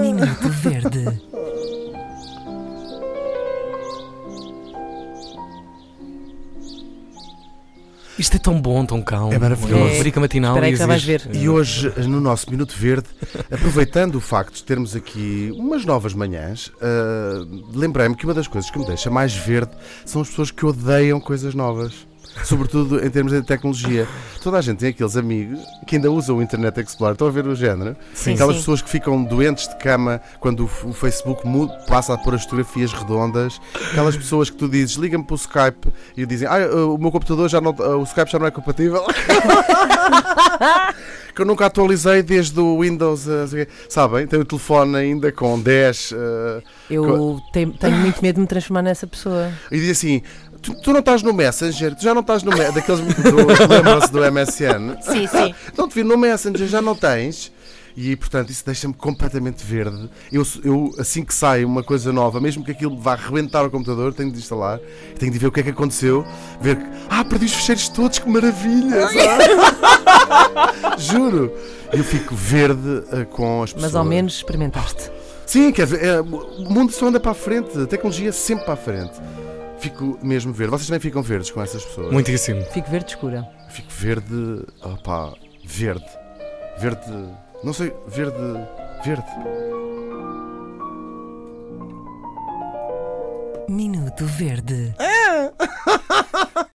Minuto Verde. Isto é tão bom, tão calmo. É maravilhoso. Uma rubrica matinal Espera aí que já vais ver. E hoje, no nosso Minuto Verde, aproveitando o facto de termos aqui umas novas manhãs, ah, lembrei-me que uma das coisas que me deixa mais verde são as pessoas que odeiam coisas novas. Sobretudo em termos de tecnologia. Toda a gente tem aqueles amigos que ainda usam o Internet Explorer. Estão a ver o género? Sim, Aquelas sim. pessoas que ficam doentes de cama quando o, Facebook muda, passa a pôr as fotografias redondas. Aquelas pessoas que tu dizes, liga-me para o Skype e dizem, ah, o meu computador já não, o Skype já não é compatível. que eu nunca atualizei desde o Windows, eh, quê. sabem? Tenho o telefone ainda com 10 eh, Eu tenho, tenho muito medo de me transformar nessa pessoa. e diz assim: tu, tu não estás no Messenger, tu já não estás no Me- daqueles do, lembram-se do MSN? Sim, sim. Não te vi no Messenger, já não tens. E portanto, isso deixa-me completamente verde. Eu, eu, assim que sai uma coisa nova, mesmo que aquilo vá arrebentar o computador, tenho de instalar, tenho de ver o que é que aconteceu, ver que, ah, perdi os fecheiros todos, que maravilha! Juro! Eu fico verde eh, com as pessoas. Mas ao menos experimentaste. Sim, quer dizer, é, o mundo só anda para a frente, a tecnologia sempre para a frente. Fico mesmo verde. Vocês também ficam verdes com essas pessoas? Muitíssimo. Fico verde escura. Fico verde. Opá, verde. Verde. Não sei, verde. Verde. Minuto Verde.